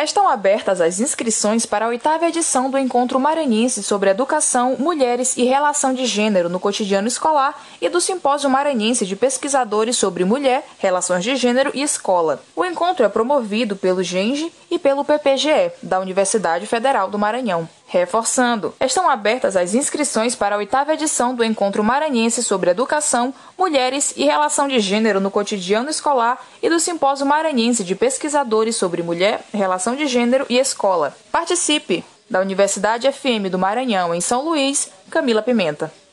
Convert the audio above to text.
Estão abertas as inscrições para a oitava edição do Encontro Maranhense sobre Educação, Mulheres e Relação de Gênero no Cotidiano Escolar e do Simpósio Maranhense de Pesquisadores sobre Mulher, Relações de Gênero e Escola. O encontro é promovido pelo GENGE e pelo PPGE, da Universidade Federal do Maranhão. Reforçando, estão abertas as inscrições para a oitava edição do Encontro Maranhense sobre Educação, Mulheres e Relação de Gênero no Cotidiano Escolar e do Simpósio Maranhense de Pesquisadores sobre Mulher, Relação de Gênero e Escola. Participe! Da Universidade FM do Maranhão, em São Luís, Camila Pimenta.